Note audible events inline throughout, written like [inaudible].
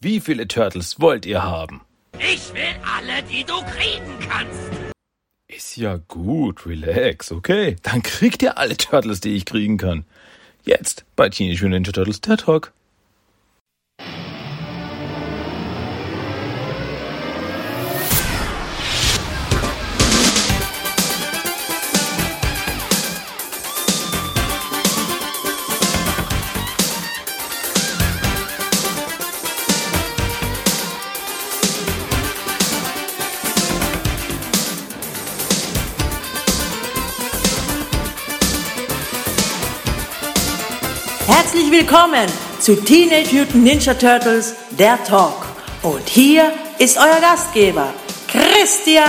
Wie viele Turtles wollt ihr haben? Ich will alle, die du kriegen kannst. Ist ja gut, relax, okay. Dann kriegt ihr alle Turtles, die ich kriegen kann. Jetzt bei Teenage Mutant Ninja Turtles der Talk. Willkommen zu Teenage Mutant Ninja Turtles, der Talk. Und hier ist euer Gastgeber, Christian.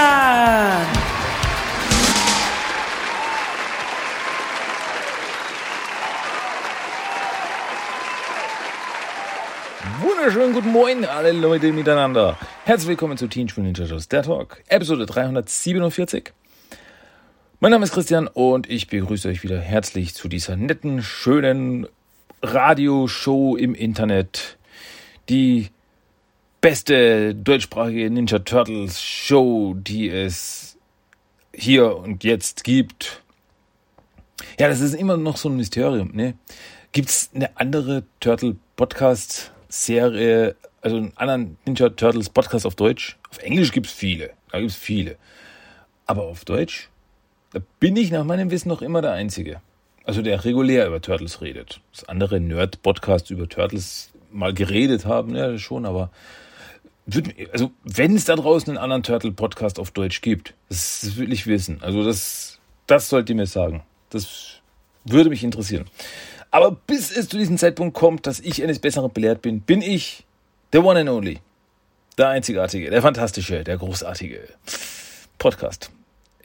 Wunderschönen guten Morgen, alle Leute miteinander. Herzlich willkommen zu Teenage Mutant Ninja Turtles, der Talk, Episode 347. Mein Name ist Christian und ich begrüße euch wieder herzlich zu dieser netten, schönen Radioshow im Internet. Die beste deutschsprachige Ninja Turtles Show, die es hier und jetzt gibt. Ja, das ist immer noch so ein Mysterium, ne? Gibt's eine andere Turtle Podcast Serie, also einen anderen Ninja Turtles Podcast auf Deutsch? Auf Englisch gibt's viele, da gibt's viele. Aber auf Deutsch? Da bin ich nach meinem Wissen noch immer der Einzige. Also der regulär über Turtles redet. Das andere Nerd-Podcasts über Turtles mal geredet haben, ja schon, aber also wenn es da draußen einen anderen Turtle-Podcast auf Deutsch gibt, das will ich wissen. Also das, das sollt ihr mir sagen. Das würde mich interessieren. Aber bis es zu diesem Zeitpunkt kommt, dass ich eines Besseren belehrt bin, bin ich der One and Only. Der Einzigartige, der Fantastische, der Großartige Podcast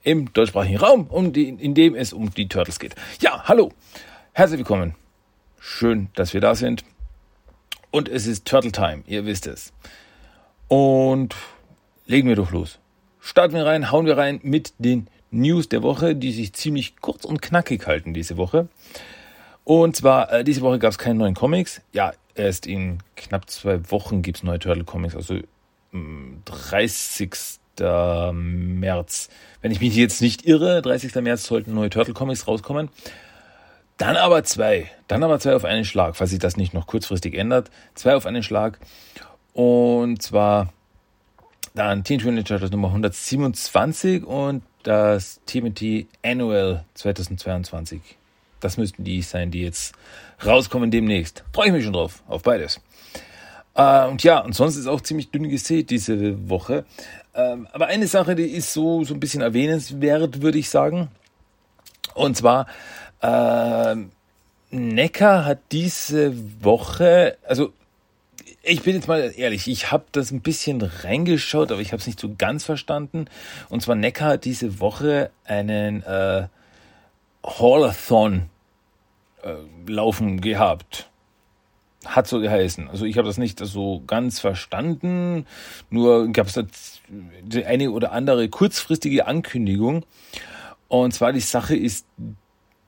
im deutschsprachigen Raum, um die, in dem es um die Turtles geht. Ja, hallo, herzlich willkommen. Schön, dass wir da sind. Und es ist Turtle Time, ihr wisst es. Und legen wir doch los. Starten wir rein, hauen wir rein mit den News der Woche, die sich ziemlich kurz und knackig halten diese Woche. Und zwar, äh, diese Woche gab es keine neuen Comics. Ja, erst in knapp zwei Wochen gibt es neue Turtle Comics, also mh, 30. März. Wenn ich mich jetzt nicht irre, 30. März sollten neue Turtle Comics rauskommen. Dann aber zwei. Dann aber zwei auf einen Schlag, falls sich das nicht noch kurzfristig ändert. Zwei auf einen Schlag. Und zwar dann Teen Ninja Turtles Nummer 127 und das TMT Annual 2022. Das müssten die sein, die jetzt rauskommen demnächst. Freue ich mich schon drauf, auf beides. Äh, und ja, und sonst ist auch ziemlich dünn gesät diese Woche. Ähm, aber eine Sache, die ist so, so ein bisschen erwähnenswert, würde ich sagen. Und zwar, äh, Necker hat diese Woche, also ich bin jetzt mal ehrlich, ich habe das ein bisschen reingeschaut, aber ich habe es nicht so ganz verstanden. Und zwar Necker hat diese Woche einen äh, Haulathon äh, laufen gehabt. Hat so geheißen. Also ich habe das nicht so ganz verstanden. Nur gab es da eine oder andere kurzfristige Ankündigung. Und zwar die Sache ist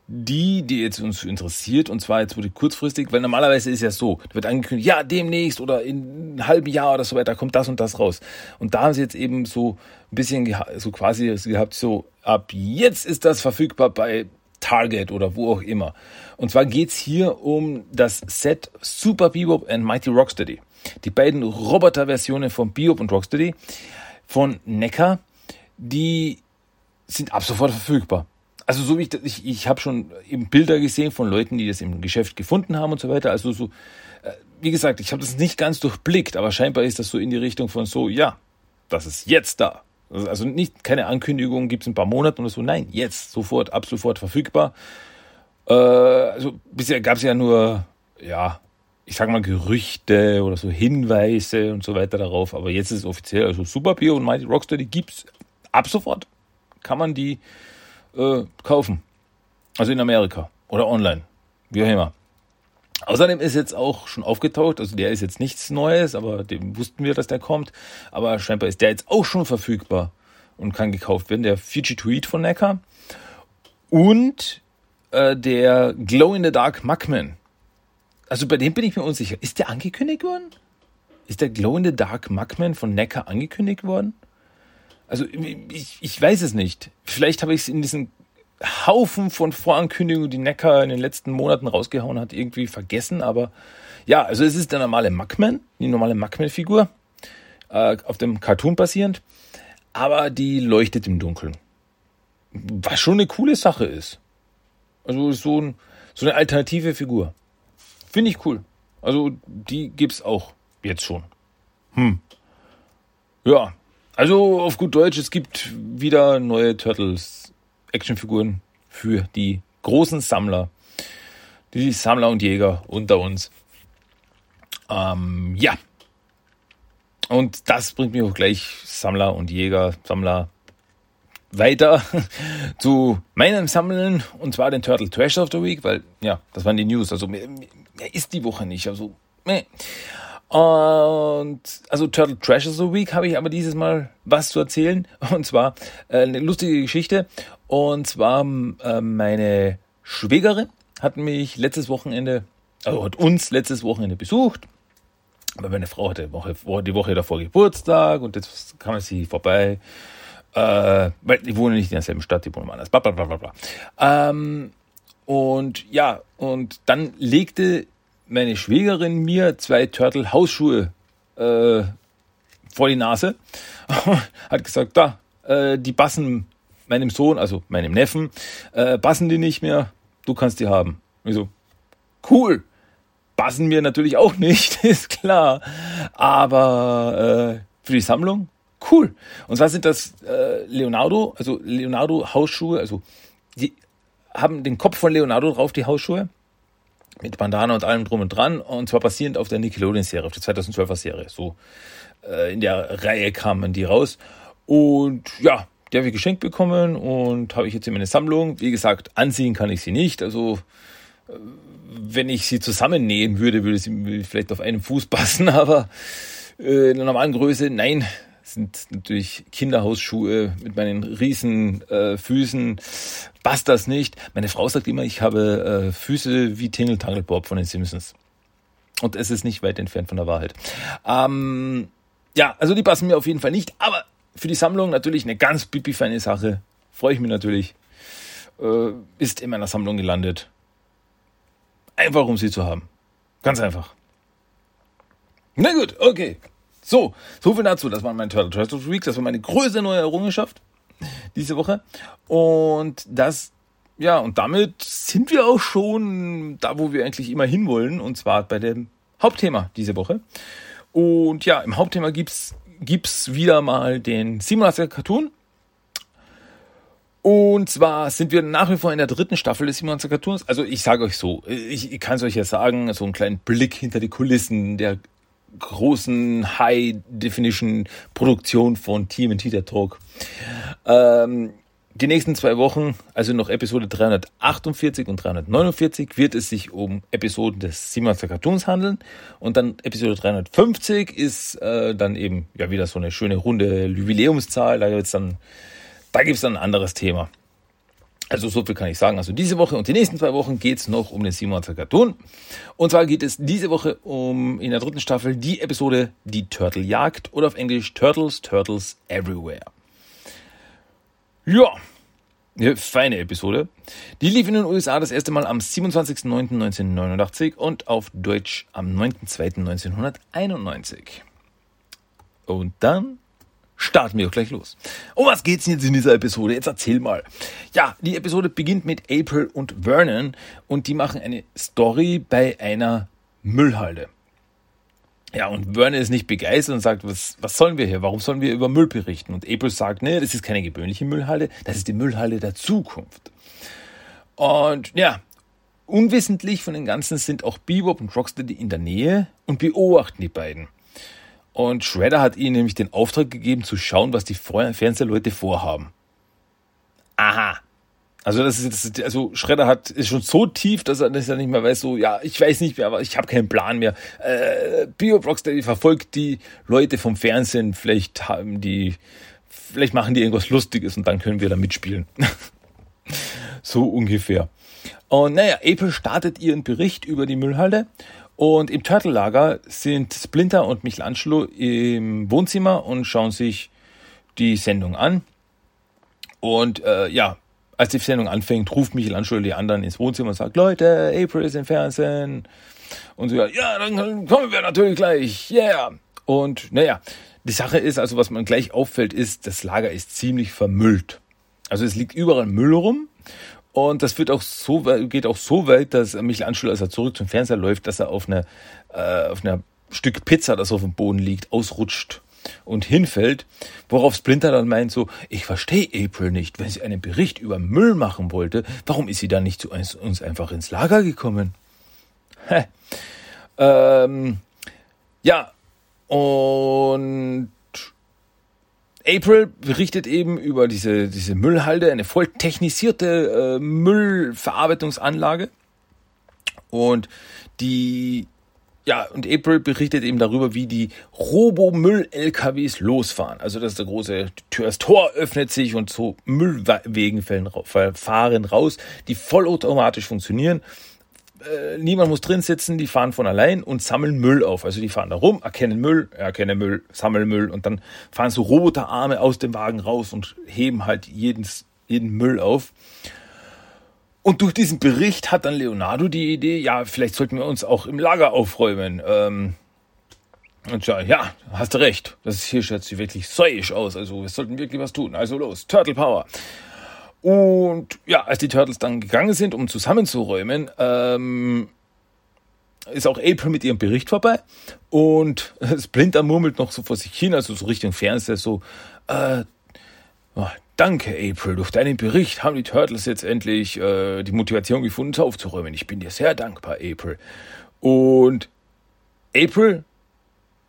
die, die jetzt uns interessiert, und zwar jetzt wurde kurzfristig, weil normalerweise ist ja so, da wird angekündigt, ja, demnächst oder in einem halben Jahr oder so weiter kommt das und das raus. Und da haben sie jetzt eben so ein bisschen so quasi gehabt, so ab jetzt ist das verfügbar bei Target oder wo auch immer. Und zwar geht's hier um das Set Super Bebop and Mighty Rocksteady. Die beiden Roboter-Versionen von Bebop und Rocksteady von Necker, die sind ab sofort verfügbar. Also so wie ich, ich, ich habe schon eben Bilder gesehen von Leuten, die das im Geschäft gefunden haben und so weiter. Also so, äh, wie gesagt, ich habe das nicht ganz durchblickt, aber scheinbar ist das so in die Richtung von so, ja, das ist jetzt da. Also nicht keine Ankündigung, gibt es ein paar Monate oder so. Nein, jetzt, sofort, ab sofort verfügbar. Äh, also bisher gab es ja nur, ja, ich sag mal Gerüchte oder so Hinweise und so weiter darauf. Aber jetzt ist es offiziell. Also Super Beer und Mighty Rocksteady gibt's ab sofort. Kann man die äh, kaufen. Also in Amerika oder online. Wie auch immer. Außerdem ist jetzt auch schon aufgetaucht, also der ist jetzt nichts Neues, aber dem wussten wir, dass der kommt. Aber scheinbar ist der jetzt auch schon verfügbar und kann gekauft werden. Der Fiji Tweet von Necker und äh, der Glow in the Dark Mugman. Also bei dem bin ich mir unsicher. Ist der angekündigt worden? ist der Glow in the Dark Mugman von Necker angekündigt worden? Also ich, ich weiß es nicht. Vielleicht habe ich es in diesen Haufen von Vorankündigungen, die Necker in den letzten Monaten rausgehauen hat, irgendwie vergessen. Aber ja, also es ist der normale Mugman, die normale Mugman-Figur, äh, auf dem Cartoon basierend, aber die leuchtet im Dunkeln. Was schon eine coole Sache ist. Also so, ein, so eine alternative Figur. Finde ich cool. Also die gibt's auch jetzt schon. Hm. Ja, also auf gut Deutsch, es gibt wieder neue Turtles Actionfiguren für die großen Sammler. Die Sammler und Jäger unter uns. Ähm, ja. Und das bringt mich auch gleich Sammler und Jäger, Sammler weiter [laughs] zu meinem Sammeln und zwar den Turtle Trash of the Week, weil ja, das waren die News. Also mehr, mehr ist die Woche nicht. Also meh. Und also Turtle of the Week habe ich aber dieses Mal was zu erzählen [laughs] und zwar äh, eine lustige Geschichte und zwar äh, meine Schwägerin hat mich letztes Wochenende, also hat uns letztes Wochenende besucht. Aber meine Frau hatte Woche, die Woche davor Geburtstag und jetzt kam sie vorbei äh, weil die wohnen nicht in derselben Stadt, die wohnen woanders. Bla, bla, bla, bla. Ähm, und ja, und dann legte meine Schwägerin mir zwei Turtle Hausschuhe äh, vor die Nase. [laughs] Hat gesagt, da, äh, die passen meinem Sohn, also meinem Neffen, äh, passen die nicht mehr, du kannst die haben. Ich so, cool. Passen mir natürlich auch nicht, [laughs] ist klar. Aber äh, für die Sammlung Cool. Und zwar sind das äh, Leonardo, also Leonardo Hausschuhe, also die haben den Kopf von Leonardo drauf, die Hausschuhe. Mit Bandana und allem drum und dran. Und zwar basierend auf der Nickelodeon-Serie, auf der 2012er Serie. So äh, in der Reihe kamen die raus. Und ja, die habe ich geschenkt bekommen und habe ich jetzt in meine Sammlung. Wie gesagt, anziehen kann ich sie nicht. Also äh, wenn ich sie zusammennähen würde, würde sie vielleicht auf einen Fuß passen, [laughs] aber äh, in der normalen Größe, nein, sind natürlich Kinderhausschuhe mit meinen riesen äh, Füßen. Passt das nicht? Meine Frau sagt immer, ich habe äh, Füße wie Tingle Tangle Bob von den Simpsons. Und es ist nicht weit entfernt von der Wahrheit. Ähm, ja, also die passen mir auf jeden Fall nicht. Aber für die Sammlung natürlich eine ganz pipi-feine Sache. Freue ich mich natürlich. Äh, ist in meiner Sammlung gelandet. Einfach um sie zu haben. Ganz einfach. Na gut, okay. So, so viel dazu. Das war mein Turtle Trash of the Week. Das war meine größte neue Errungenschaft diese Woche. Und das, ja, und damit sind wir auch schon da, wo wir eigentlich immer hinwollen. Und zwar bei dem Hauptthema diese Woche. Und ja, im Hauptthema gibt's, gibt's wieder mal den 87er Cartoon. Und zwar sind wir nach wie vor in der dritten Staffel des 87er Cartoons. Also ich sage euch so, ich, ich kann es euch ja sagen, so einen kleinen Blick hinter die Kulissen der großen High-Definition-Produktion von TMNT der Talk. Ähm, die nächsten zwei Wochen, also noch Episode 348 und 349, wird es sich um Episoden des Simonster Cartoons handeln. Und dann Episode 350 ist äh, dann eben ja wieder so eine schöne runde Jubiläumszahl. Da gibt's dann, da dann ein anderes Thema. Also so viel kann ich sagen. Also diese Woche und die nächsten zwei Wochen geht's noch um den Simon Cartoon. Und zwar geht es diese Woche um in der dritten Staffel die Episode Die Turtle Jagd oder auf Englisch Turtles, Turtles Everywhere. Ja, eine feine Episode. Die lief in den USA das erste Mal am 27.09.1989 und auf Deutsch am 9.02.1991. Und dann starten wir auch gleich los. Um was geht's jetzt in dieser Episode? Jetzt erzähl mal. Ja, die Episode beginnt mit April und Vernon und die machen eine Story bei einer Müllhalde. Ja, und Vernon ist nicht begeistert und sagt, was, was sollen wir hier? Warum sollen wir über Müll berichten? Und April sagt, nee, das ist keine gewöhnliche Müllhalde, das ist die Müllhalde der Zukunft. Und ja, unwissentlich von den Ganzen sind auch Bebop und Rocksteady in der Nähe und beobachten die beiden. Und Shredder hat ihnen nämlich den Auftrag gegeben, zu schauen, was die Fernsehleute vorhaben. Aha. Also das ist also Shredder hat ist schon so tief, dass er, dass er nicht mehr weiß, so ja, ich weiß nicht mehr, aber ich habe keinen Plan mehr. Äh, Bio Rocksteady verfolgt die Leute vom Fernsehen, vielleicht haben die, vielleicht machen die irgendwas Lustiges und dann können wir da mitspielen. [laughs] so ungefähr. Und naja, April startet ihren Bericht über die Müllhalde Und im Turtle-Lager sind Splinter und Michelangelo im Wohnzimmer und schauen sich die Sendung an. Und äh, ja, als die Sendung anfängt, ruft Michelangelo die anderen ins Wohnzimmer und sagt, Leute, April ist im Fernsehen. Und so, ja, dann kommen wir natürlich gleich, yeah. Und naja, die Sache ist, also was man gleich auffällt, ist, das Lager ist ziemlich vermüllt. Also es liegt überall Müll rum und das wird auch so geht auch so weit, dass Michelangelo, als er zurück zum Fernseher läuft, dass er auf eine äh, auf einer Stück Pizza, das auf dem Boden liegt, ausrutscht und hinfällt, worauf Splinter dann meint so, ich verstehe April nicht, wenn sie einen Bericht über Müll machen wollte, warum ist sie dann nicht zu uns einfach ins Lager gekommen? Hä. Ähm, ja, und April berichtet eben über diese, diese Müllhalde, eine voll technisierte äh, Müllverarbeitungsanlage. Und die, ja, und April berichtet eben darüber, wie die Robo-Müll-LKWs losfahren. Also, dass der große Tür, das Tor öffnet sich und so Müllwegen fahren raus, die vollautomatisch funktionieren äh, niemand muss drin sitzen, die fahren von allein und sammeln Müll auf. Also die fahren da rum, erkennen Müll, erkennen Müll, sammeln Müll und dann fahren so Roboterarme aus dem Wagen raus und heben halt jeden, jeden Müll auf. Und durch diesen Bericht hat dann Leonardo die Idee, ja, vielleicht sollten wir uns auch im Lager aufräumen. Ähm, und ja, ja, hast du recht. Das hier schaut sich wirklich säuisch aus. Also wir sollten wirklich was tun. Also los, Turtle Power. Und ja, als die Turtles dann gegangen sind, um zusammenzuräumen, ähm, ist auch April mit ihrem Bericht vorbei und [laughs] Splinter murmelt noch so vor sich hin, also so Richtung Fernseher, so, äh, oh, danke April, durch deinen Bericht haben die Turtles jetzt endlich äh, die Motivation gefunden, aufzuräumen. Ich bin dir sehr dankbar, April. Und April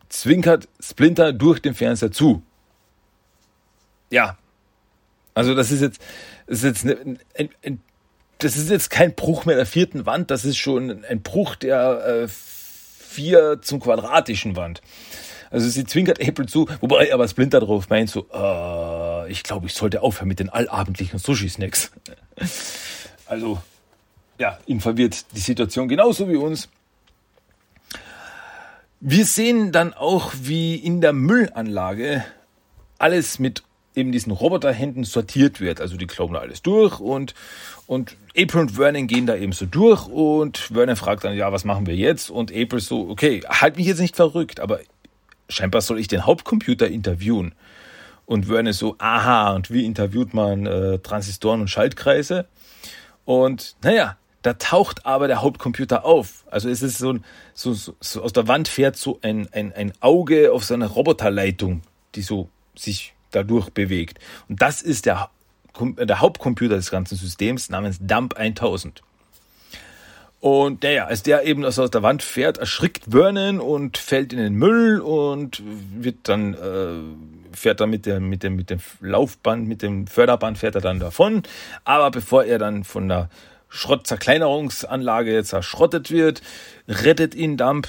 zwinkert Splinter durch den Fernseher zu. Ja, also das ist jetzt, das ist jetzt eine, ein, ein, das ist jetzt kein Bruch mehr der vierten Wand, das ist schon ein Bruch der äh, vier zum quadratischen Wand. Also sie zwinkert April zu, wobei aber Splinter drauf meint so, äh, ich glaube, ich sollte aufhören mit den allabendlichen Sushi-Snacks. [laughs] Also, ja, ihn verwirrt die Situation genauso wie uns. Wir sehen dann auch, wie in der Müllanlage alles mit eben diesen Roboterhänden sortiert wird. Also die glauben da alles durch und, und April und Vernon gehen da eben so durch und Vernon fragt dann, ja, was machen wir jetzt? Und April so, okay, halt mich jetzt nicht verrückt, aber scheinbar soll ich den Hauptcomputer interviewen. Und Vernon so, aha, und wie interviewt man äh, Transistoren und Schaltkreise? Und naja, da taucht aber der Hauptcomputer auf. Also es ist so, so, so, so aus der Wand fährt so ein, ein, ein Auge auf so einer Roboterleitung, die so sich dadurch bewegt. Und das ist der, der Hauptcomputer des ganzen Systems namens Dump 1000. Und naja, als der eben aus der Wand fährt, erschrickt Vernon und fällt in den Müll und wird dann, äh, fährt dann mit dem, mit dem, mit dem Laufband, mit dem Förderband fährt er dann davon. Aber bevor er dann von der Schrottzerkleinerungsanlage zerschrottet wird, rettet ihn Dump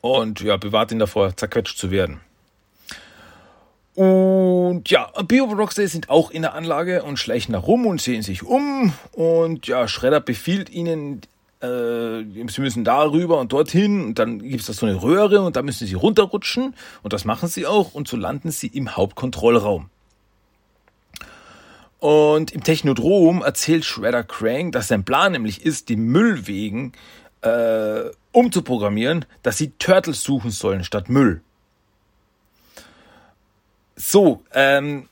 und ja, bewahrt ihn davor, zerquetscht zu werden. Und ja, Bio Rockstars sind auch in der Anlage und schleichen da rum und sehen sich um. Und ja, Shredder befiehlt ihnen, äh, sie müssen da rüber und dorthin. Und dann gibt es da so eine Röhre und da müssen sie runterrutschen. Und das machen sie auch. Und so landen sie im Hauptkontrollraum. Und im Technodrom erzählt Shredder Crank, dass sein Plan nämlich ist, die Müllwegen äh, umzuprogrammieren, dass sie Turtles suchen sollen statt Müll. So, ähm,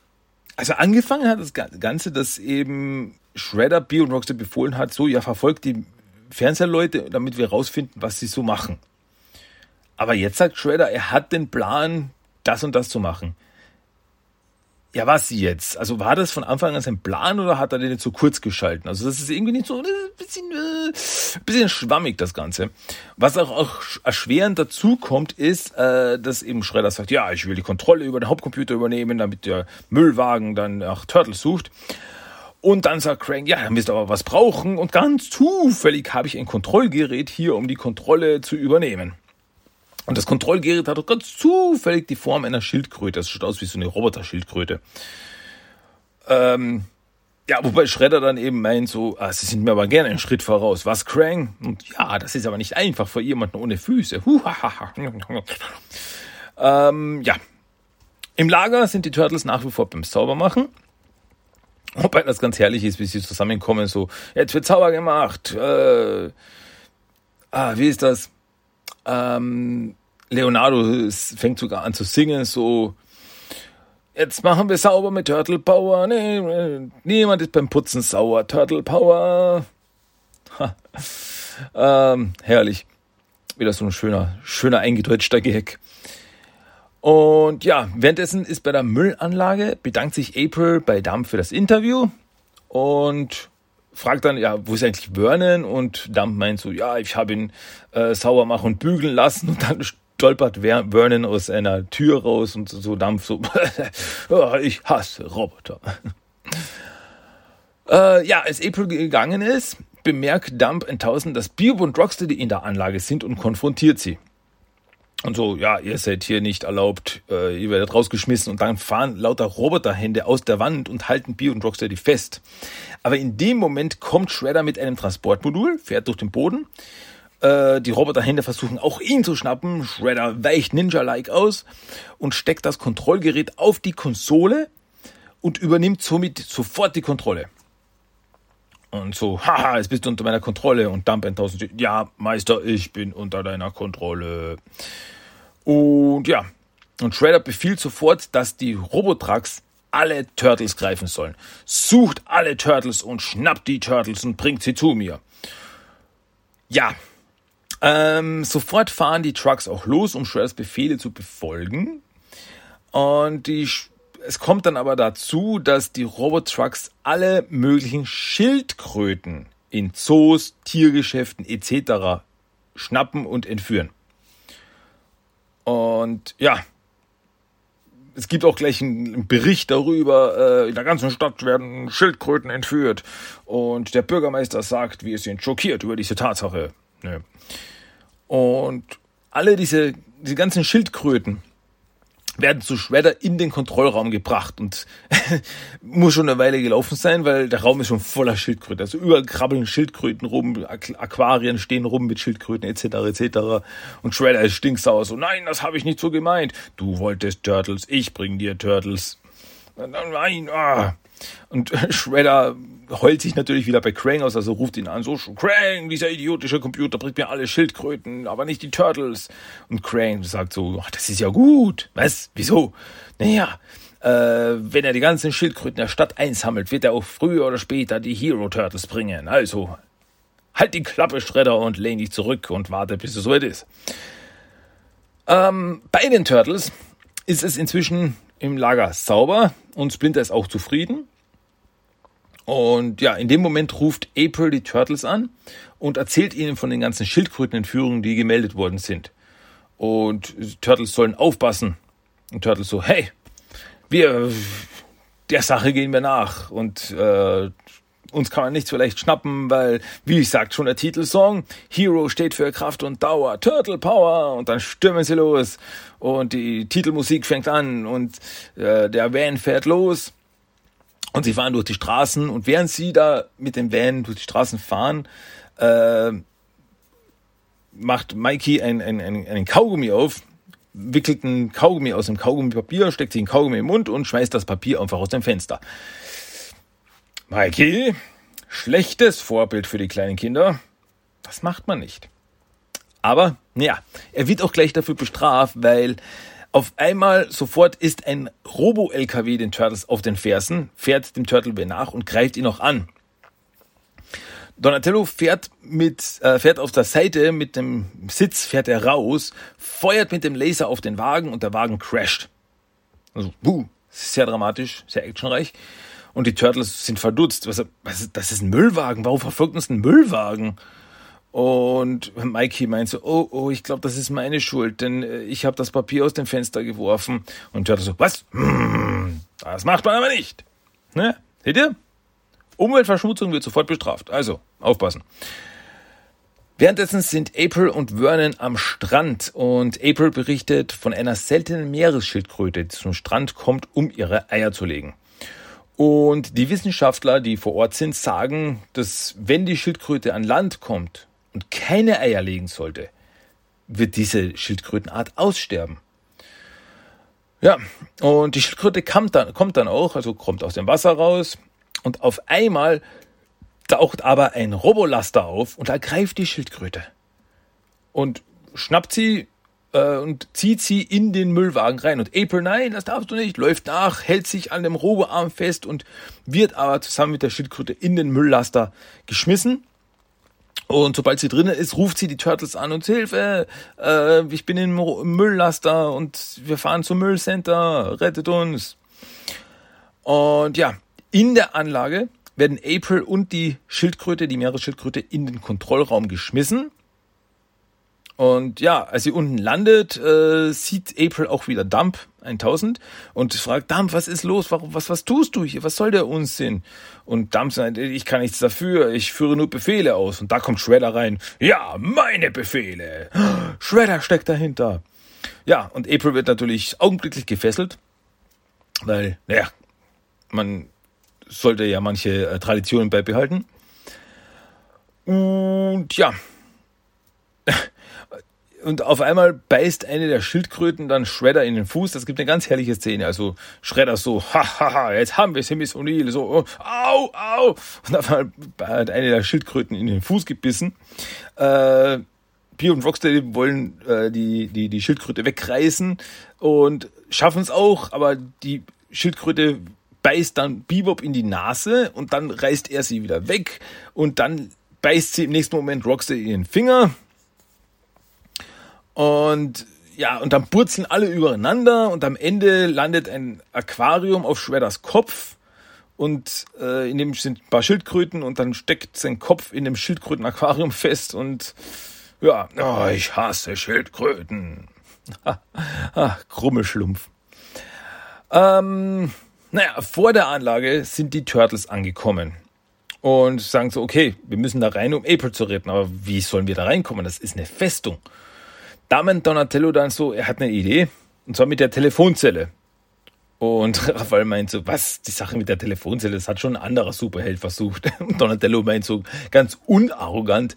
also angefangen hat das Ganze, dass eben Shredder B und Rockstar befohlen hat, so, ja, verfolgt die Fernsehleute, damit wir rausfinden, was sie so machen. Aber jetzt sagt Shredder, er hat den Plan, das und das zu machen. Ja, was jetzt? Also war das von Anfang an sein Plan oder hat er den jetzt so kurz geschalten? Also das ist irgendwie nicht so, ein bisschen, äh, bisschen schwammig das Ganze. Was auch, auch erschwerend dazu kommt, ist, äh, dass eben Schredder sagt, ja, ich will die Kontrolle über den Hauptcomputer übernehmen, damit der Müllwagen dann nach Turtles sucht. Und dann sagt Crank, ja, dann müsst ihr aber was brauchen. Und ganz zufällig habe ich ein Kontrollgerät hier, um die Kontrolle zu übernehmen. Und das Kontrollgerät hat doch ganz zufällig die Form einer Schildkröte. Das schaut aus wie so eine Roboter-Schildkröte. Ähm, ja, wobei Shredder dann eben meint so, ah, sie sind mir aber gerne einen Schritt voraus. Was, Krang? Und ja, das ist aber nicht einfach für jemanden ohne Füße. ähm, ja. Im Lager sind die Turtles nach wie vor beim Saubermachen. Wobei das ganz herrlich ist, wie sie zusammenkommen, so, jetzt wird sauber gemacht. Äh, ah, wie ist das? Ähm, Leonardo fängt sogar an zu singen, so, Jetzt machen wir sauber mit Turtle Power. Nee, niemand ist beim Putzen sauer. Turtle Power. ähm, herrlich. Wieder so ein schöner, schöner eingedeutschter Gag. Und ja, währenddessen ist bei der Müllanlage, bedankt sich April bei Dump für das Interview und fragt dann, ja, wo ist eigentlich Vernon? Und Dump meint so, ja, ich habe ihn äh, sauber machen und bügeln lassen. Und dann stolpert Vernon aus einer Tür raus und so Dampf so, [laughs] ich hasse Roboter. [laughs] äh, ja, als April gegangen ist, bemerkt Dump in Tausend, dass Biob und Rocksteady in der Anlage sind und konfrontiert sie. Und so, ja, ihr seid hier nicht erlaubt, äh, ihr werdet rausgeschmissen und dann fahren lauter Roboterhände aus der Wand und halten Bio und Rocksteady fest. Aber in dem Moment kommt Shredder mit einem Transportmodul, fährt durch den Boden, äh, die Roboterhände versuchen auch ihn zu schnappen. Shredder weicht Ninja-like aus und steckt das Kontrollgerät auf die Konsole und übernimmt somit sofort die Kontrolle. Und so, haha, jetzt bist du unter meiner Kontrolle. Und Dump 1000, ja, Meister, ich bin unter deiner Kontrolle. Und ja, und Shredder befiehlt sofort, dass die Robotrucks alle Turtles greifen sollen. Sucht alle Turtles und schnappt die Turtles und bringt sie zu mir. Ja, ähm, sofort fahren die Trucks auch los, um Shredders Befehle zu befolgen. Und die, es kommt dann aber dazu, dass die Robot-Trucks alle möglichen Schildkröten in Zoos, Tiergeschäften etc. schnappen und entführen. Und ja, es gibt auch gleich einen Bericht darüber, äh, in der ganzen Stadt werden Schildkröten entführt. Und der Bürgermeister sagt, wir sind schockiert über diese Tatsache. Ne. Und alle diese, diese ganzen Schildkröten werden zu Shredder in den Kontrollraum gebracht und [laughs] muss schon eine Weile gelaufen sein, weil der Raum ist schon voller Schildkröten. Also überall krabbeln Schildkröten rum, Aquarien stehen rum mit Schildkröten etc. etc. Und Shredder ist stinksauer so, nein, das habe ich nicht so gemeint. Du wolltest Turtles, ich bring dir Turtles. Nein, ah. Und Shredder heult sich natürlich wieder bei Krang aus, also ruft ihn an, so, Krang, dieser idiotische Computer bringt mir alle Schildkröten, aber nicht die Turtles. Und Krang sagt so, ach, das ist ja gut. Was? Wieso? Naja, äh, wenn er die ganzen Schildkröten der Stadt einsammelt, wird er auch früher oder später die Hero Turtles bringen. Also, halt die Klappe, Schredder, und lehn dich zurück und warte, bis es soweit ist. Ähm, bei den Turtles ist es inzwischen im Lager sauber und Splinter ist auch zufrieden. Und ja, in dem Moment ruft April die Turtles an und erzählt ihnen von den ganzen Schildkrötenentführungen, die gemeldet worden sind. Und Turtles sollen aufpassen. Und Turtles so, hey, wir, der Sache gehen wir nach. Und äh, uns kann man nichts vielleicht schnappen, weil, wie ich sagt schon der Titelsong, Hero steht für Kraft und Dauer, Turtle Power und dann stürmen sie los und die Titelmusik fängt an und äh, der Van fährt los und sie fahren durch die Straßen und während sie da mit dem Van durch die Straßen fahren, äh, macht Mikey ein, ein, ein, einen Kaugummi auf, wickelt ein Kaugummi aus dem Kaugummipapier, steckt sich ein Kaugummi im Mund und schmeißt das Papier einfach aus dem Fenster. Mikey, schlechtes Vorbild für die kleinen Kinder. Das macht man nicht. Aber, ja, er wird auch gleich dafür bestraft, weil auf einmal sofort ist ein Robo-LKW den Turtles auf den Fersen, fährt dem Turtle nach und greift ihn noch an. Donatello fährt mit, äh, fährt auf der Seite mit dem Sitz, fährt er raus, feuert mit dem Laser auf den Wagen und der Wagen crasht. Also, buh, sehr dramatisch, sehr actionreich. Und die Turtles sind verdutzt. Was, was, das ist ein Müllwagen. Warum verfolgt uns ein Müllwagen? Und Mikey meint so, oh, oh, ich glaube, das ist meine Schuld, denn äh, ich habe das Papier aus dem Fenster geworfen. Und Turtle so, was? Hm, das macht man aber nicht. Ne? Seht ihr? Umweltverschmutzung wird sofort bestraft. Also, aufpassen. Währenddessen sind April und Vernon am Strand und April berichtet von einer seltenen Meeresschildkröte, die zum Strand kommt, um ihre Eier zu legen. Und die Wissenschaftler, die vor Ort sind, sagen, dass wenn die Schildkröte an Land kommt und keine Eier legen sollte, wird diese Schildkrötenart aussterben. Ja, und die Schildkröte kommt dann, kommt dann auch, also kommt aus dem Wasser raus und auf einmal taucht aber ein Robolaster auf und ergreift die Schildkröte und schnappt sie äh, und zieht sie in den Müllwagen rein. Und April, nein, das darfst du nicht, läuft nach, hält sich an dem Roboarm fest und wird aber zusammen mit der Schildkröte in den Mülllaster geschmissen. Und sobald sie drinnen ist, ruft sie die Turtles an und Hilfe, äh, ich bin im Mülllaster und wir fahren zum Müllcenter, rettet uns. Und ja, in der Anlage werden April und die Schildkröte, die Meeresschildkröte, in den Kontrollraum geschmissen. Und ja, als sie unten landet, äh, sieht April auch wieder Dump 1000 und fragt Dump, was ist los? Warum, was, was tust du hier? Was soll der Unsinn? Und Dump sagt, ich kann nichts dafür, ich führe nur Befehle aus. Und da kommt Shredder rein. Ja, meine Befehle. [gasps] Shredder steckt dahinter. Ja, und April wird natürlich augenblicklich gefesselt, weil, naja, man sollte ja manche äh, Traditionen beibehalten. Und ja, [laughs] und auf einmal beißt eine der Schildkröten dann Shredder in den Fuß. Das gibt eine ganz herrliche Szene. Also Shredder so, hahaha, jetzt haben wir Miss O'Neill, so, oh, au, au. Und auf einmal hat eine der Schildkröten in den Fuß gebissen. Äh, Pio und Rocksteady wollen äh, die, die, die Schildkröte wegreißen und schaffen es auch, aber die Schildkröte beißt dann Bebop in die Nase und dann reißt er sie wieder weg und dann beißt sie im nächsten Moment Rocksteady in den Finger und ja, und dann purzeln alle übereinander und am Ende landet ein Aquarium auf Shredders Kopf und äh, in dem sind ein paar Schildkröten und dann steckt sein Kopf in dem Schildkröten-Aquarium fest und ja, oh, ich hasse Schildkröten. [laughs] ah, krumme Schlumpf. Ähm, naja, vor der Anlage sind die Turtles angekommen und sagen so, okay, wir müssen da rein, um April zu retten, aber wie sollen wir da reinkommen? Das ist eine Festung. Da meint Donatello dann so, er hat eine Idee, und zwar mit der Telefonzelle. Und [laughs] Raphael meint so, was, die Sache mit der Telefonzelle, das hat schon ein anderer Superheld versucht. Und [laughs] Donatello meint so ganz unarrogant,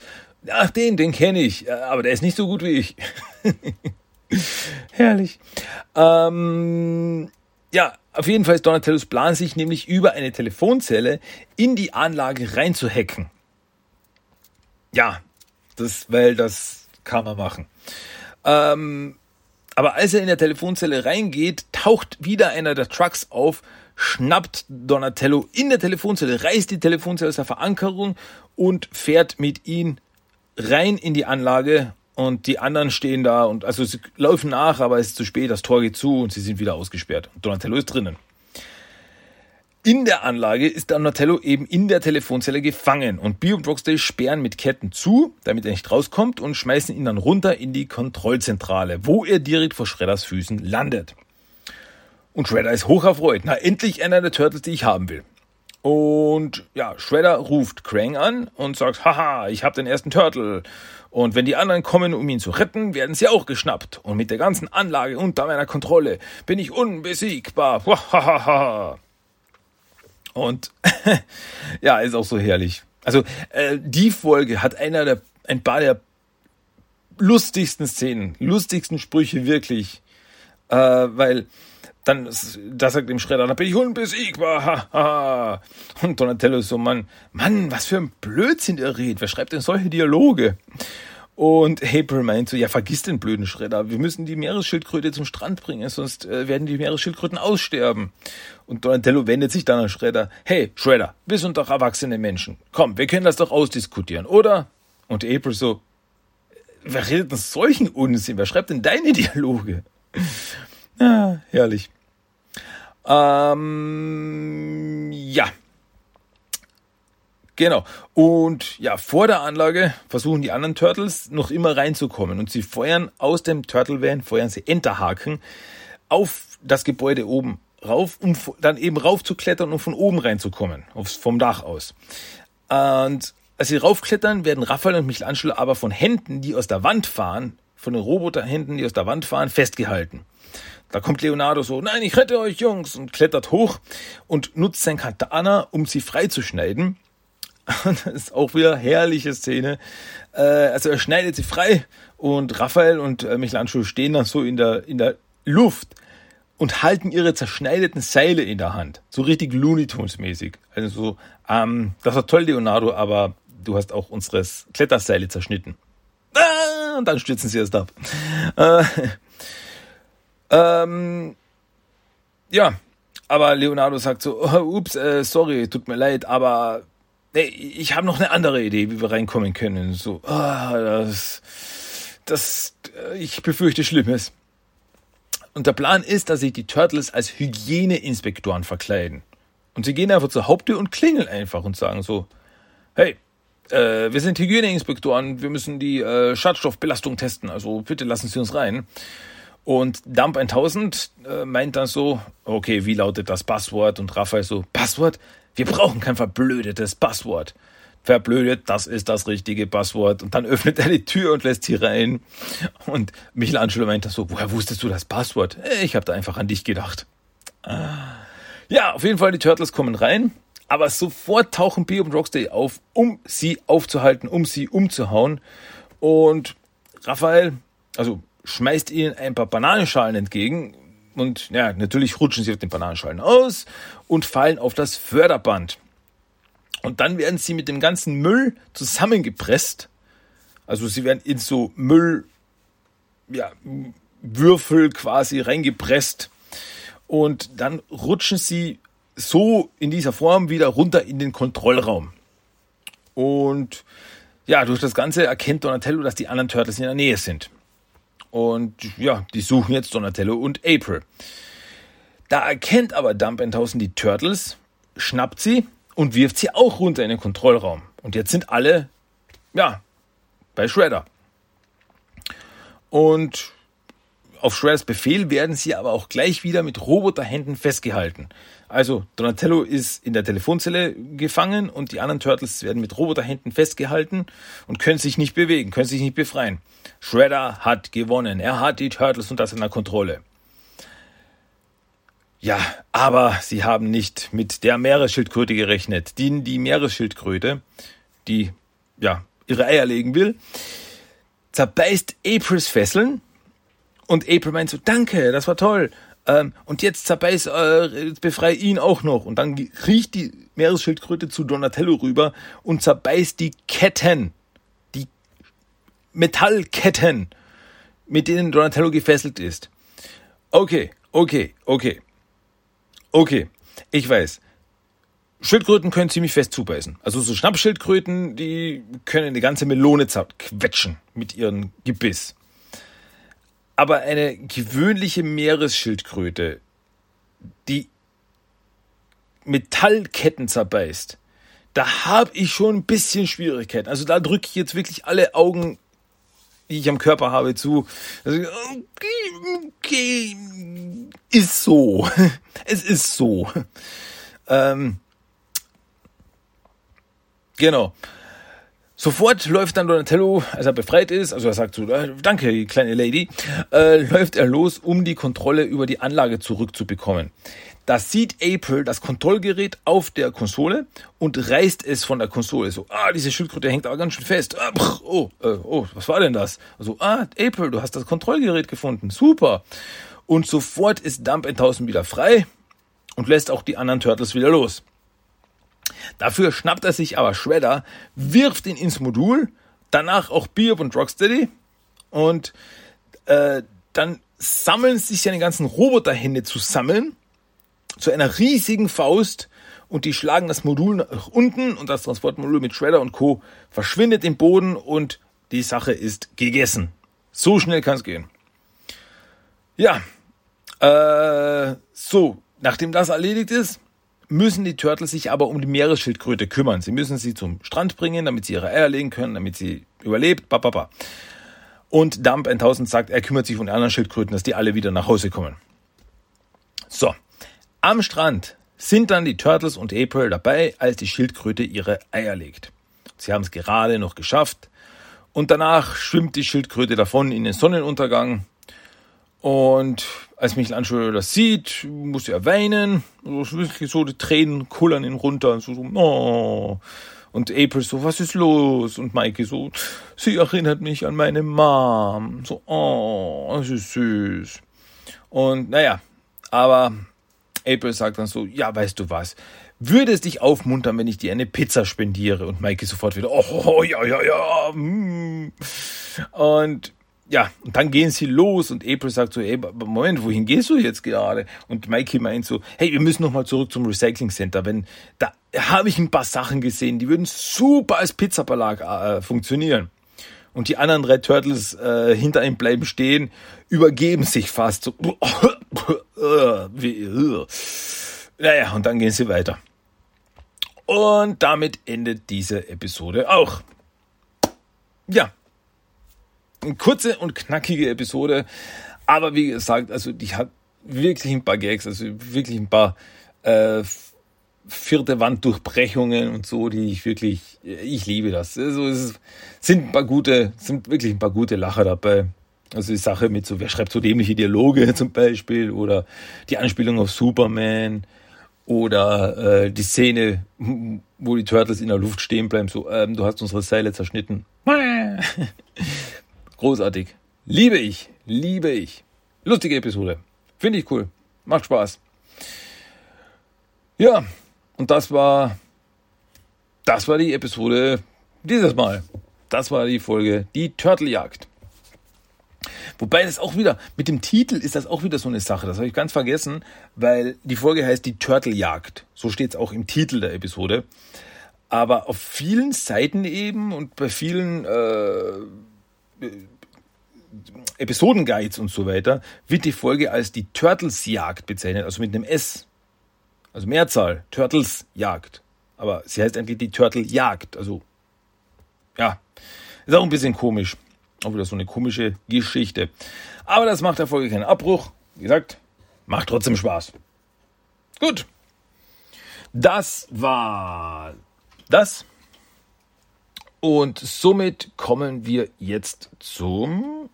ach den, den kenne ich, aber der ist nicht so gut wie ich. [laughs] Herrlich. Ähm, ja, auf jeden Fall ist Donatellos Plan, sich nämlich über eine Telefonzelle in die Anlage reinzuhacken. Ja, das, weil das kann man machen. Ähm, aber als er in der Telefonzelle reingeht, taucht wieder einer der Trucks auf, schnappt Donatello in der Telefonzelle, reißt die Telefonzelle aus der Verankerung und fährt mit ihm rein in die Anlage und die anderen stehen da und also sie laufen nach, aber es ist zu spät, das Tor geht zu und sie sind wieder ausgesperrt. Donatello ist drinnen. In der Anlage ist Donatello eben in der Telefonzelle gefangen und Bio und Rocksteady sperren mit Ketten zu, damit er nicht rauskommt und schmeißen ihn dann runter in die Kontrollzentrale, wo er direkt vor Shredders Füßen landet. Und Shredder ist hoch erfreut. Na, endlich einer der Turtles, die ich haben will. Und ja, Shredder ruft Krang an und sagt, haha, ich habe den ersten Turtle. Und wenn die anderen kommen, um ihn zu retten, werden sie auch geschnappt. Und mit der ganzen Anlage unter meiner Kontrolle bin ich unbesiegbar. [laughs] Wahahaha. Und [laughs] ja, ist auch so herrlich. Also äh, die Folge hat einer der ein paar der lustigsten Szenen, lustigsten Sprüche wirklich, äh, weil dann da sagt dem Schredder, da bin ich unbesiegbar. Ha, ha. Und Donatello ist so, Mann, Mann, was für ein Blödsinn er redet. Wer schreibt denn solche Dialoge? Und April meint so, ja, vergiss den blöden Schredder. Wir müssen die Meeresschildkröte zum Strand bringen, sonst äh, werden die Meeresschildkröten aussterben. Und Donatello wendet sich dann an Schredder. Hey, Shredder, wir sind doch erwachsene Menschen. Komm, wir können das doch ausdiskutieren, oder? Und April so, wer redet denn solchen Unsinn? Wer schreibt denn deine Dialoge? Ja, [laughs] herrlich. Ähm, ja. Genau. Und ja, vor der Anlage versuchen die anderen Turtles noch immer reinzukommen und sie feuern aus dem Turtle Van, feuern sie Enterhaken auf das Gebäude oben rauf, um dann eben raufzuklettern und von oben reinzukommen, vom Dach aus. Und als sie raufklettern, werden Raphael und Michelangelo aber von Händen, die aus der Wand fahren, von den Roboterhänden, die aus der Wand fahren, festgehalten. Da kommt Leonardo so, nein, ich rette euch, Jungs, und klettert hoch und nutzt sein Katana, um sie freizuschneiden. Und das ist auch wieder herrliche Szene. Äh, also er schneidet sie frei und Raphael und äh, Michelangelo stehen dann so in der, in der Luft und halten ihre zerschneideten Seile in der Hand. So richtig Looney Tunes mäßig. Also so, ähm, das war toll, Leonardo, aber du hast auch unsere Kletterseile zerschnitten. Ah, und dann stürzen sie erst ab. Äh, [laughs] ähm, ja, aber Leonardo sagt so, [laughs] ups, äh, sorry, tut mir leid, aber nee, ich habe noch eine andere Idee, wie wir reinkommen können. So, ah, das, das, ich befürchte Schlimmes. Und der Plan ist, dass sich die Turtles als Hygieneinspektoren verkleiden. Und sie gehen einfach zur Haupttür und klingeln einfach und sagen so, hey, äh, wir sind Hygieneinspektoren, wir müssen die äh, Schadstoffbelastung testen, also bitte lassen Sie uns rein. Und Dump 1000 äh, meint dann so, okay, wie lautet das Passwort? Und Raphael so, Passwort? Wir brauchen kein verblödetes Passwort. Verblödet, das ist das richtige Passwort. Und dann öffnet er die Tür und lässt sie rein. Und Michelangelo meint dann so, woher wusstest du das Passwort? Ich habe da einfach an dich gedacht. Ja, auf jeden Fall, die Turtles kommen rein. Aber sofort tauchen Bee und Rocksteady auf, um sie aufzuhalten, um sie umzuhauen. Und Raphael, also schmeißt ihnen ein paar Bananenschalen entgegen. Und ja, natürlich rutschen sie auf den Bananenschalen aus und fallen auf das Förderband. Und dann werden sie mit dem ganzen Müll zusammengepresst. Also sie werden in so Müll, ja, Würfel quasi reingepresst. Und dann rutschen sie so in dieser Form wieder runter in den Kontrollraum. Und ja, durch das Ganze erkennt Donatello, dass die anderen Turtles in der Nähe sind. Und ja, die suchen jetzt Donatello und April. Da erkennt aber Dump 1000 die Turtles, schnappt sie und wirft sie auch runter in den Kontrollraum. Und jetzt sind alle, ja, bei Shredder. Und auf Shredders Befehl werden sie aber auch gleich wieder mit Roboterhänden festgehalten. Also Donatello ist in der Telefonzelle gefangen und die anderen Turtles werden mit Roboterhänden festgehalten und können sich nicht bewegen, können sich nicht befreien. Shredder hat gewonnen. Er hat die Turtles unter seiner Kontrolle. Ja, aber sie haben nicht mit der Meeresschildkröte gerechnet. Die, die Meeresschildkröte, die ja ihre Eier legen will, zerbeißt Aprils Fesseln und April meint so, danke, das war toll. Ähm, und jetzt zerbeiß, äh, befrei ihn auch noch. Und dann riecht die Meeresschildkröte zu Donatello rüber und zerbeißt die Ketten, Metallketten, mit denen Donatello gefesselt ist. Okay, okay, okay. Okay, ich weiß. Schildkröten können ziemlich fest zubeißen. Also so Schnappschildkröten, die können eine ganze Melone quetschen mit ihrem Gebiss. Aber eine gewöhnliche Meeresschildkröte, die Metallketten zerbeißt, da habe ich schon ein bisschen Schwierigkeiten. Also da drücke ich jetzt wirklich alle Augen, die ich am Körper habe, zu. Also, okay, okay, ist so. [laughs] Es ist so. Ähm, genau. Sofort läuft dann Donatello, als er befreit ist, also er sagt so, äh, danke, kleine Lady, äh, läuft er los, um die Kontrolle über die Anlage zurückzubekommen. Da sieht April das Kontrollgerät auf der Konsole und reißt es von der Konsole. So, ah, diese Schildkröte hängt aber ganz schön fest. Ah, oh, äh, oh, was war denn das? Also, ah, April, du hast das Kontrollgerät gefunden. Super. Und sofort ist Dump 1000 wieder frei und lässt auch die anderen Turtles wieder los. Dafür schnappt er sich aber Shredder, wirft ihn ins Modul, danach auch Bebop und Rocksteady und äh, dann sammeln sich seine ganzen Roboterhände zusammen zu einer riesigen Faust und die schlagen das Modul nach unten und das Transportmodul mit Shredder und Co. verschwindet im Boden und die Sache ist gegessen. So schnell kann es gehen. Ja, äh, so, nachdem das erledigt ist, müssen die Turtles sich aber um die Meeresschildkröte kümmern. Sie müssen sie zum Strand bringen, damit sie ihre Eier legen können, damit sie überlebt. Ba, ba, ba. Und Dump 1000 sagt, er kümmert sich um die anderen Schildkröten, dass die alle wieder nach Hause kommen. So, am Strand sind dann die Turtles und April dabei, als die Schildkröte ihre Eier legt. Sie haben es gerade noch geschafft und danach schwimmt die Schildkröte davon in den Sonnenuntergang Und als Michelangelo das sieht, muss er weinen. Also so die Tränen kullern ihn runter. So, so, oh. Und April so, was ist los? Und Mikey so, sie erinnert mich an meine Mom. So, oh, das ist süß. Und naja, aber April sagt dann so, ja, weißt du was? Würde es dich aufmuntern, wenn ich dir eine Pizza spendiere? Und Mikey sofort wieder, oh, ja, ja, ja. Mm. Und ja, und dann gehen sie los und April sagt so, ey, Moment, wohin gehst du jetzt gerade? Und Mikey meint so, hey, wir müssen nochmal zurück zum Recycling Center. Wenn, da habe ich ein paar Sachen gesehen, die würden super als Pizzabelag äh, funktionieren. Und die anderen drei Turtles äh, hinter ihm bleiben stehen, übergeben sich fast so. [laughs] Naja, und dann gehen sie weiter. Und damit endet diese Episode auch. Ja, eine kurze und knackige Episode. Aber wie gesagt, also die hat wirklich ein paar Gags, also wirklich ein paar äh, vierte Wanddurchbrechungen und so, die ich wirklich, ich liebe das. Also es sind ein paar gute, sind wirklich ein paar gute Lacher dabei. Also die Sache mit so, wer schreibt so dämliche Dialoge [laughs] zum Beispiel oder die Anspielung auf Superman oder äh, die Szene, wo die Turtles in der Luft stehen bleiben, so, ähm, du hast unsere Seile zerschnitten. [laughs] Großartig. Liebe ich. Liebe ich. Lustige Episode. Finde ich cool. Macht Spaß. Ja, und das war, das war die Episode dieses Mal. Das war die Folge Die Turteljagd. Wobei das auch wieder, mit dem Titel ist das auch wieder so eine Sache. Das habe ich ganz vergessen, weil die Folge heißt Die Turteljagd. So steht es auch im Titel der Episode. Aber auf vielen Seiten eben und bei vielen äh, Episodenguides und so weiter, wird die Folge als die Turtles-Jagd bezeichnet, also mit einem S. Also Mehrzahl, Turtles-Jagd. Aber sie heißt eigentlich die Turtle-Jagd. Also, ja, ist auch ein bisschen komisch. Auch wieder so eine komische Geschichte. Aber das macht der Folge keinen Abbruch. Wie gesagt, macht trotzdem Spaß. Gut. Das war das. Und somit kommen wir jetzt zum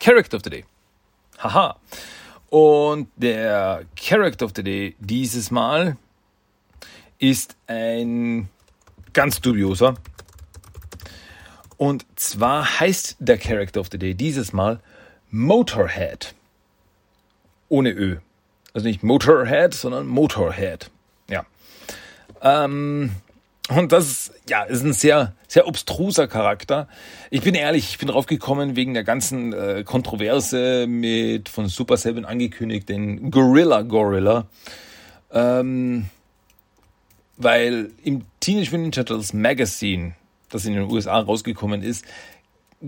Character of the Day. Haha. Und der Character of the Day dieses Mal ist ein ganz dubioser. Und zwar heißt der Character of the Day dieses Mal Motorhead. Ohne Ö. Also nicht Motorhead, sondern Motorhead. Ja. Ähm, und das ja, ist ein sehr, sehr obstruser Charakter. Ich bin ehrlich, ich bin drauf gekommen wegen der ganzen äh, Kontroverse mit von Super Seven angekündigt, den Gorilla Gorilla. Ähm, weil im Teenage Mutant Ninja Turtles Magazine, das in den USA rausgekommen ist,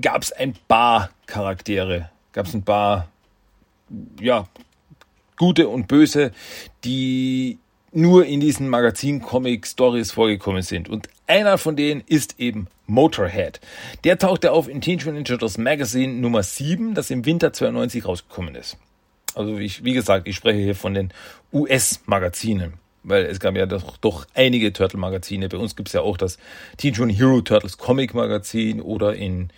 gab es ein paar Charaktere, gab es ein paar, ja, gute und böse, die nur in diesen Magazin-Comic-Stories vorgekommen sind. Und einer von denen ist eben Motorhead. Der tauchte auf in Teenage Mutant Ninja Turtles Magazine Nummer 7, das im Winter 92 rausgekommen ist. Also ich, wie gesagt, ich spreche hier von den US-Magazinen, weil es gab ja doch, doch einige Turtle-Magazine. Bei uns gibt es ja auch das Teenage Mutant Hero Turtles Comic-Magazin oder in,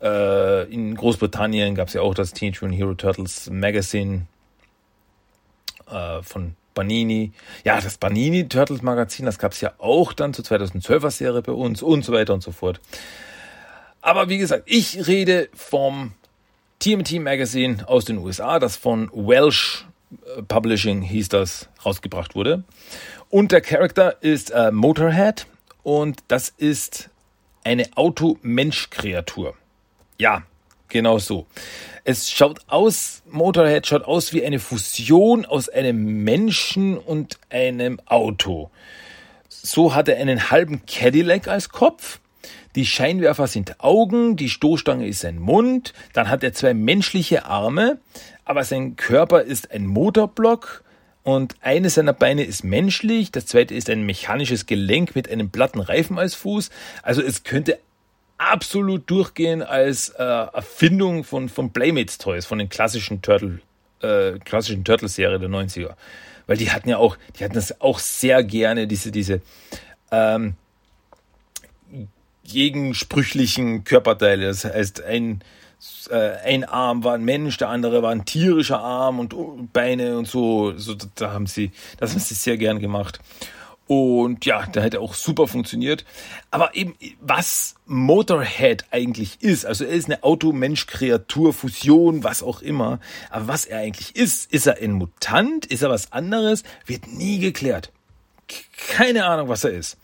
äh, in Großbritannien gab es ja auch das Teenage Mutant Hero Turtles Magazine äh, von Banini. Ja, das Banini Turtles Magazin, das gab es ja auch dann zur 2012er Serie bei uns und so weiter und so fort. Aber wie gesagt, ich rede vom TMT Magazine aus den USA, das von Welsh Publishing hieß das, rausgebracht wurde. Und der Charakter ist äh, Motorhead und das ist eine Auto-Mensch-Kreatur. Ja, genau so. Es schaut aus, Motorhead schaut aus wie eine Fusion aus einem Menschen und einem Auto. So hat er einen halben Cadillac als Kopf. Die Scheinwerfer sind Augen, die Stoßstange ist sein Mund, dann hat er zwei menschliche Arme, aber sein Körper ist ein Motorblock und eines seiner Beine ist menschlich, das zweite ist ein mechanisches Gelenk mit einem platten Reifen als Fuß. Also es könnte absolut durchgehen als äh, Erfindung von, von Playmates Toys, von den klassischen Turtle, äh, klassischen Turtle-Serie der 90er. Weil die hatten ja auch, die hatten das auch sehr gerne, diese, diese ähm, gegensprüchlichen Körperteile. Das heißt, ein äh, ein Arm war ein Mensch, der andere war ein tierischer Arm und Beine und so. so da haben sie, das haben sie sehr gern gemacht. Und ja, da hätte auch super funktioniert. Aber eben, was Motorhead eigentlich ist, also er ist eine Auto-Mensch-Kreatur, Fusion, was auch immer. Aber was er eigentlich ist, ist er ein Mutant? Ist er was anderes? Wird nie geklärt. Keine Ahnung, was er ist.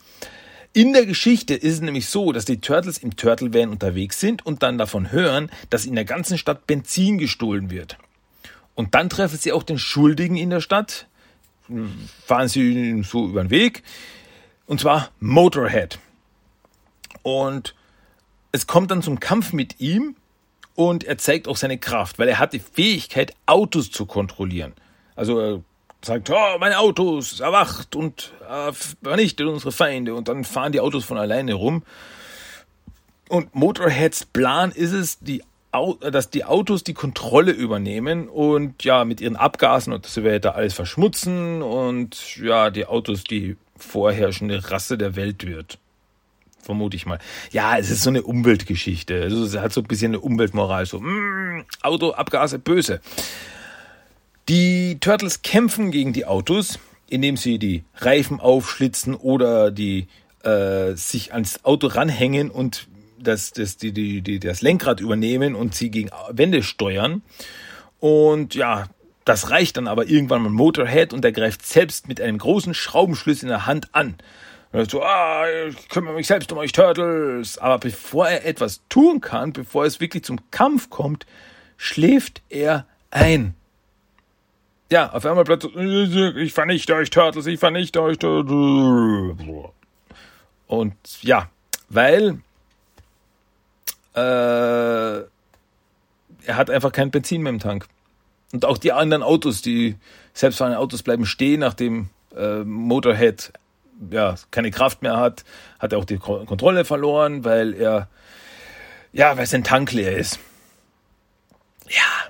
In der Geschichte ist es nämlich so, dass die Turtles im Turtle Van unterwegs sind und dann davon hören, dass in der ganzen Stadt Benzin gestohlen wird. Und dann treffen sie auch den Schuldigen in der Stadt, fahren sie so über den Weg, und zwar Motorhead. Und es kommt dann zum Kampf mit ihm und er zeigt auch seine Kraft, weil er hat die Fähigkeit, Autos zu kontrollieren. Also sagt, oh, meine Autos, erwacht und äh, vernichtet unsere Feinde. Und dann fahren die Autos von alleine rum. Und Motorheads Plan ist es, die, dass die Autos die Kontrolle übernehmen und ja, mit ihren Abgasen und so weiter alles verschmutzen und ja, die Autos die vorherrschende Rasse der Welt wird. Vermute ich mal. Ja, es ist so eine Umweltgeschichte. Also es hat so ein bisschen eine Umweltmoral. So, mm, Auto, Abgase, böse. Die Turtles kämpfen gegen die Autos, indem sie die Reifen aufschlitzen oder die äh, sich ans Auto ranhängen und das, das, die, die, die, das Lenkrad übernehmen und sie gegen Wände steuern. Und ja, das reicht dann aber irgendwann mal Motorhead und er greift selbst mit einem großen Schraubenschlüssel in der Hand an. Und so, ah, ich kümmere mich selbst um euch Turtles. Aber bevor er etwas tun kann, bevor es wirklich zum Kampf kommt, schläft er ein. Ja, auf einmal plötzlich, ich vernichte euch Turtles, ich vernichte euch Turtles. Und ja, weil äh, er hat einfach kein Benzin mehr im Tank. Und auch die anderen Autos, die selbstfahrenden Autos bleiben stehen, nachdem äh, Motorhead ja keine Kraft mehr hat, hat er auch die Kontrolle verloren, weil er ja, weil sein Tank leer ist. Ja.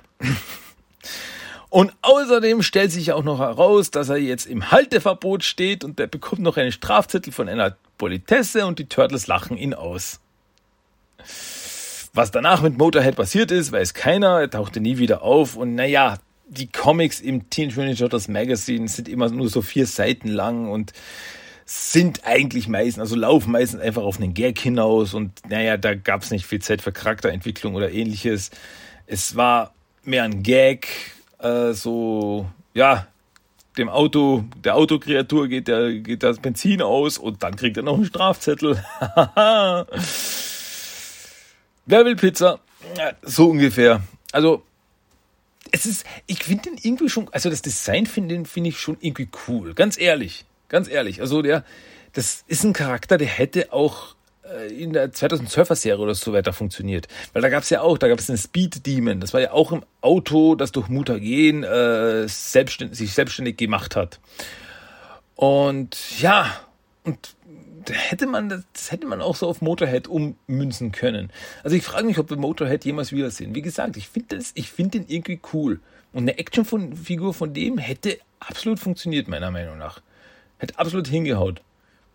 Und außerdem stellt sich auch noch heraus, dass er jetzt im Halteverbot steht und der bekommt noch einen Strafzettel von einer Politesse und die Turtles lachen ihn aus. Was danach mit Motorhead passiert ist, weiß keiner, er tauchte nie wieder auf und naja, die Comics im Teenage Mutant Turtles Magazine sind immer nur so vier Seiten lang und sind eigentlich meistens, also laufen meistens einfach auf einen Gag hinaus und naja, da gab es nicht viel Zeit für Charakterentwicklung oder ähnliches. Es war mehr ein Gag, äh, so, ja, dem Auto, der Autokreatur geht, der, geht das Benzin aus und dann kriegt er noch einen Strafzettel. [laughs] Wer will Pizza? So ungefähr. Also, es ist, ich finde den irgendwie schon, also das Design finde find ich schon irgendwie cool. Ganz ehrlich. Ganz ehrlich. Also der, das ist ein Charakter, der hätte auch in der 2012er Serie oder so weiter funktioniert. Weil da gab es ja auch, da gab es einen Speed Demon. Das war ja auch im Auto, das durch Mutagen äh, selbstständig, sich selbstständig gemacht hat. Und ja, und hätte man das hätte man auch so auf Motorhead ummünzen können. Also ich frage mich, ob wir Motorhead jemals wiedersehen. Wie gesagt, ich finde das, ich finde den irgendwie cool. Und eine Actionfigur von dem hätte absolut funktioniert, meiner Meinung nach. Hätte absolut hingehaut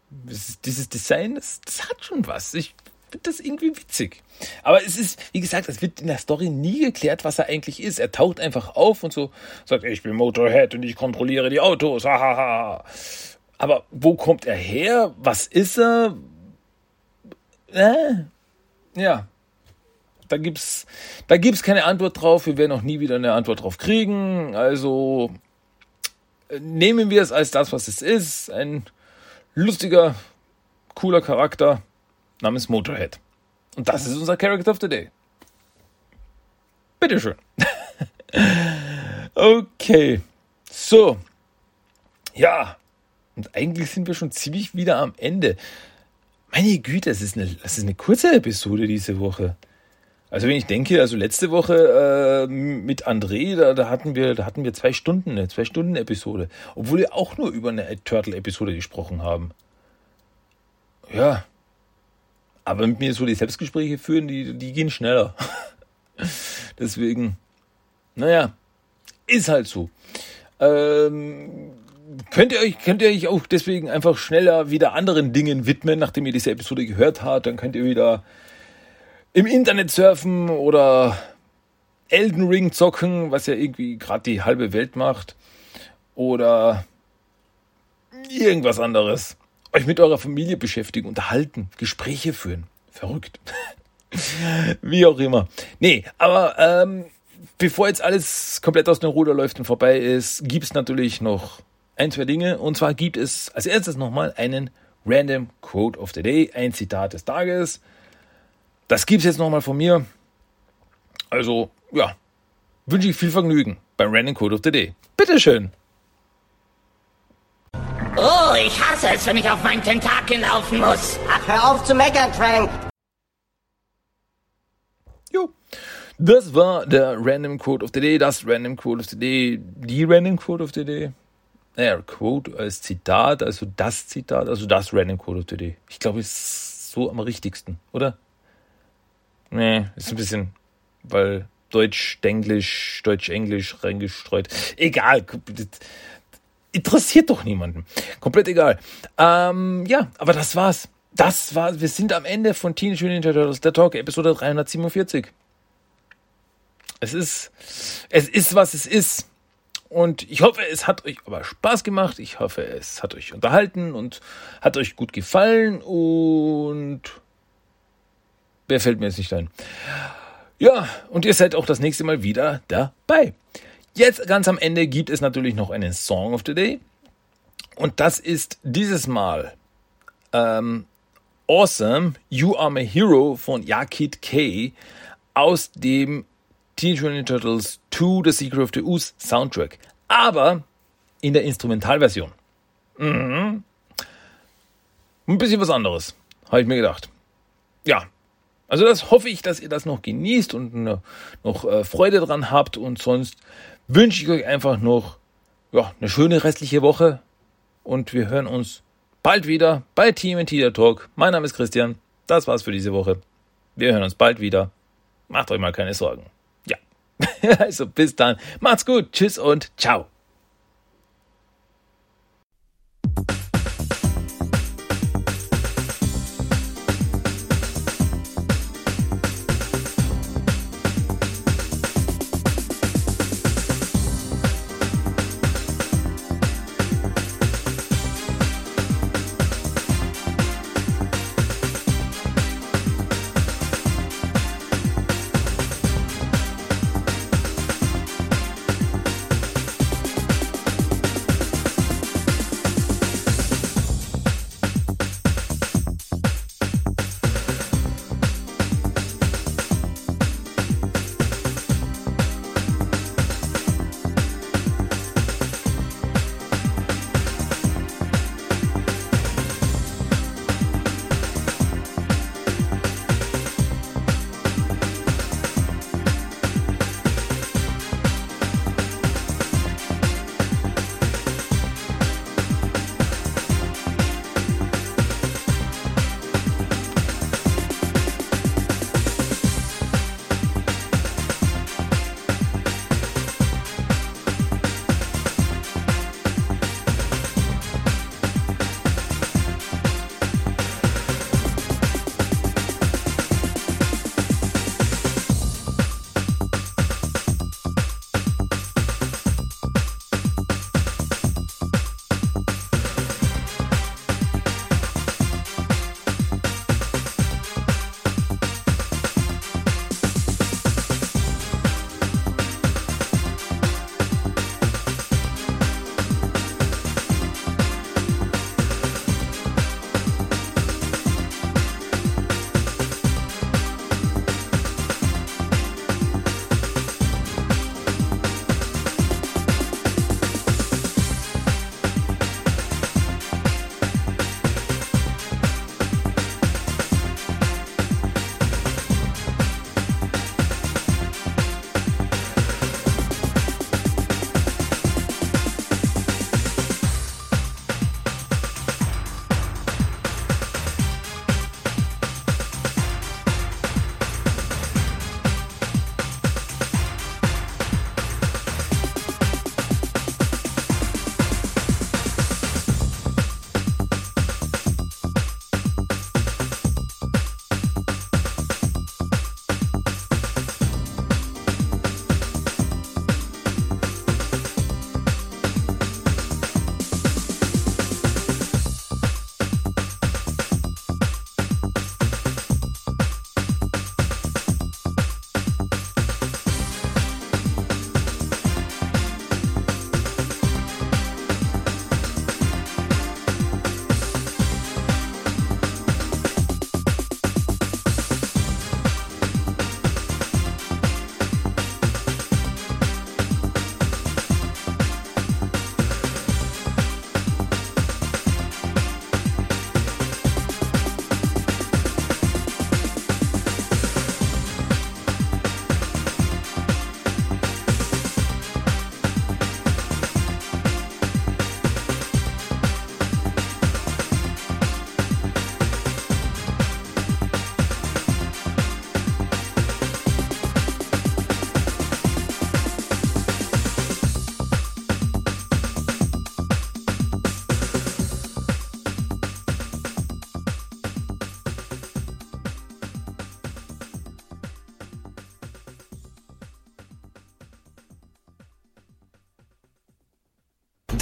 dieses Design, das, das hat schon was. Ich finde das irgendwie witzig. Aber es ist, wie gesagt, es wird in der Story nie geklärt, was er eigentlich ist. Er taucht einfach auf und so sagt, ich bin Motorhead und ich kontrolliere die Autos. Hahaha. Aber wo kommt er her? Was ist er? Äh, ja. Da gibt's, da gibt's keine Antwort drauf. Wir werden auch nie wieder eine Antwort drauf kriegen. Also äh, nehmen wir es als das, was es ist. Ein lustiger, cooler Charakter namens Motorhead. Und das ist unser Character of the Day. Bitteschön. [laughs] okay. So. Ja. Und eigentlich sind wir schon ziemlich wieder am Ende. Meine Güte, es ist ist eine kurze Episode diese Woche. Also wenn ich denke, also letzte Woche äh, mit André, da, da hatten wir, da hatten wir zwei Stunden, eine zwei Stunden Episode, obwohl wir auch nur über eine Turtle-Episode gesprochen haben. Ja, aber mit mir so die Selbstgespräche führen, die, die gehen schneller. [laughs] Deswegen, naja, ist halt so. Ähm, könnt ihr euch, könnt ihr euch auch deswegen einfach schneller wieder anderen Dingen widmen, nachdem ihr diese Episode gehört habt, dann könnt ihr wieder im Internet surfen oder Elden Ring zocken, was ja irgendwie gerade die halbe Welt macht. Oder irgendwas anderes. Euch mit eurer Familie beschäftigen, unterhalten, Gespräche führen. Verrückt. [laughs] Wie auch immer. Nee, aber ähm, bevor jetzt alles komplett aus dem Ruder läuft und vorbei ist, gibt es natürlich noch ein, zwei Dinge. Und zwar gibt es als erstes nochmal einen Random Quote of the Day, ein Zitat des Tages. Das gibt es jetzt nochmal von mir. Also, ja, wünsche ich viel Vergnügen beim Random Quote of the Day. Bitteschön. Oh, ich hasse es, wenn ich auf meinen Tentakel laufen muss. Ach, hör auf zu meckern, Trank. Jo. Das war der Random Quote of the Day, das Random Quote of the Day, die Random Quote of the Day. Naja, Quote als Zitat, also das Zitat, also das Random Quote of the Day. Ich glaube, ist so am richtigsten, oder? Nee, ist ein bisschen, weil Deutsch, Englisch, Deutsch, Englisch reingestreut. Egal, interessiert doch niemanden. Komplett egal. Ähm, ja, aber das war's. Das war, wir sind am Ende von Teenage Mutant Ninja Turtles, der Talk, Episode 347. Es ist, es ist, was es ist. Und ich hoffe, es hat euch aber Spaß gemacht. Ich hoffe, es hat euch unterhalten und hat euch gut gefallen. Und wer fällt mir jetzt nicht ein? Ja, und ihr seid auch das nächste Mal wieder dabei. Jetzt ganz am Ende gibt es natürlich noch einen Song of the Day. Und das ist dieses Mal ähm, Awesome, You Are My Hero von Yakid K aus dem Teenage Mutant Turtles 2 The Secret of the Ooze Soundtrack. Aber in der Instrumentalversion. Mhm. Ein bisschen was anderes, habe ich mir gedacht. Ja, also das hoffe ich, dass ihr das noch genießt und noch äh, Freude dran habt. Und sonst wünsche ich euch einfach noch ja, eine schöne restliche Woche. Und wir hören uns bald wieder bei Team Teeter Talk. Mein Name ist Christian. Das war's für diese Woche. Wir hören uns bald wieder. Macht euch mal keine Sorgen. Ja. [laughs] also bis dann. Macht's gut. Tschüss und ciao.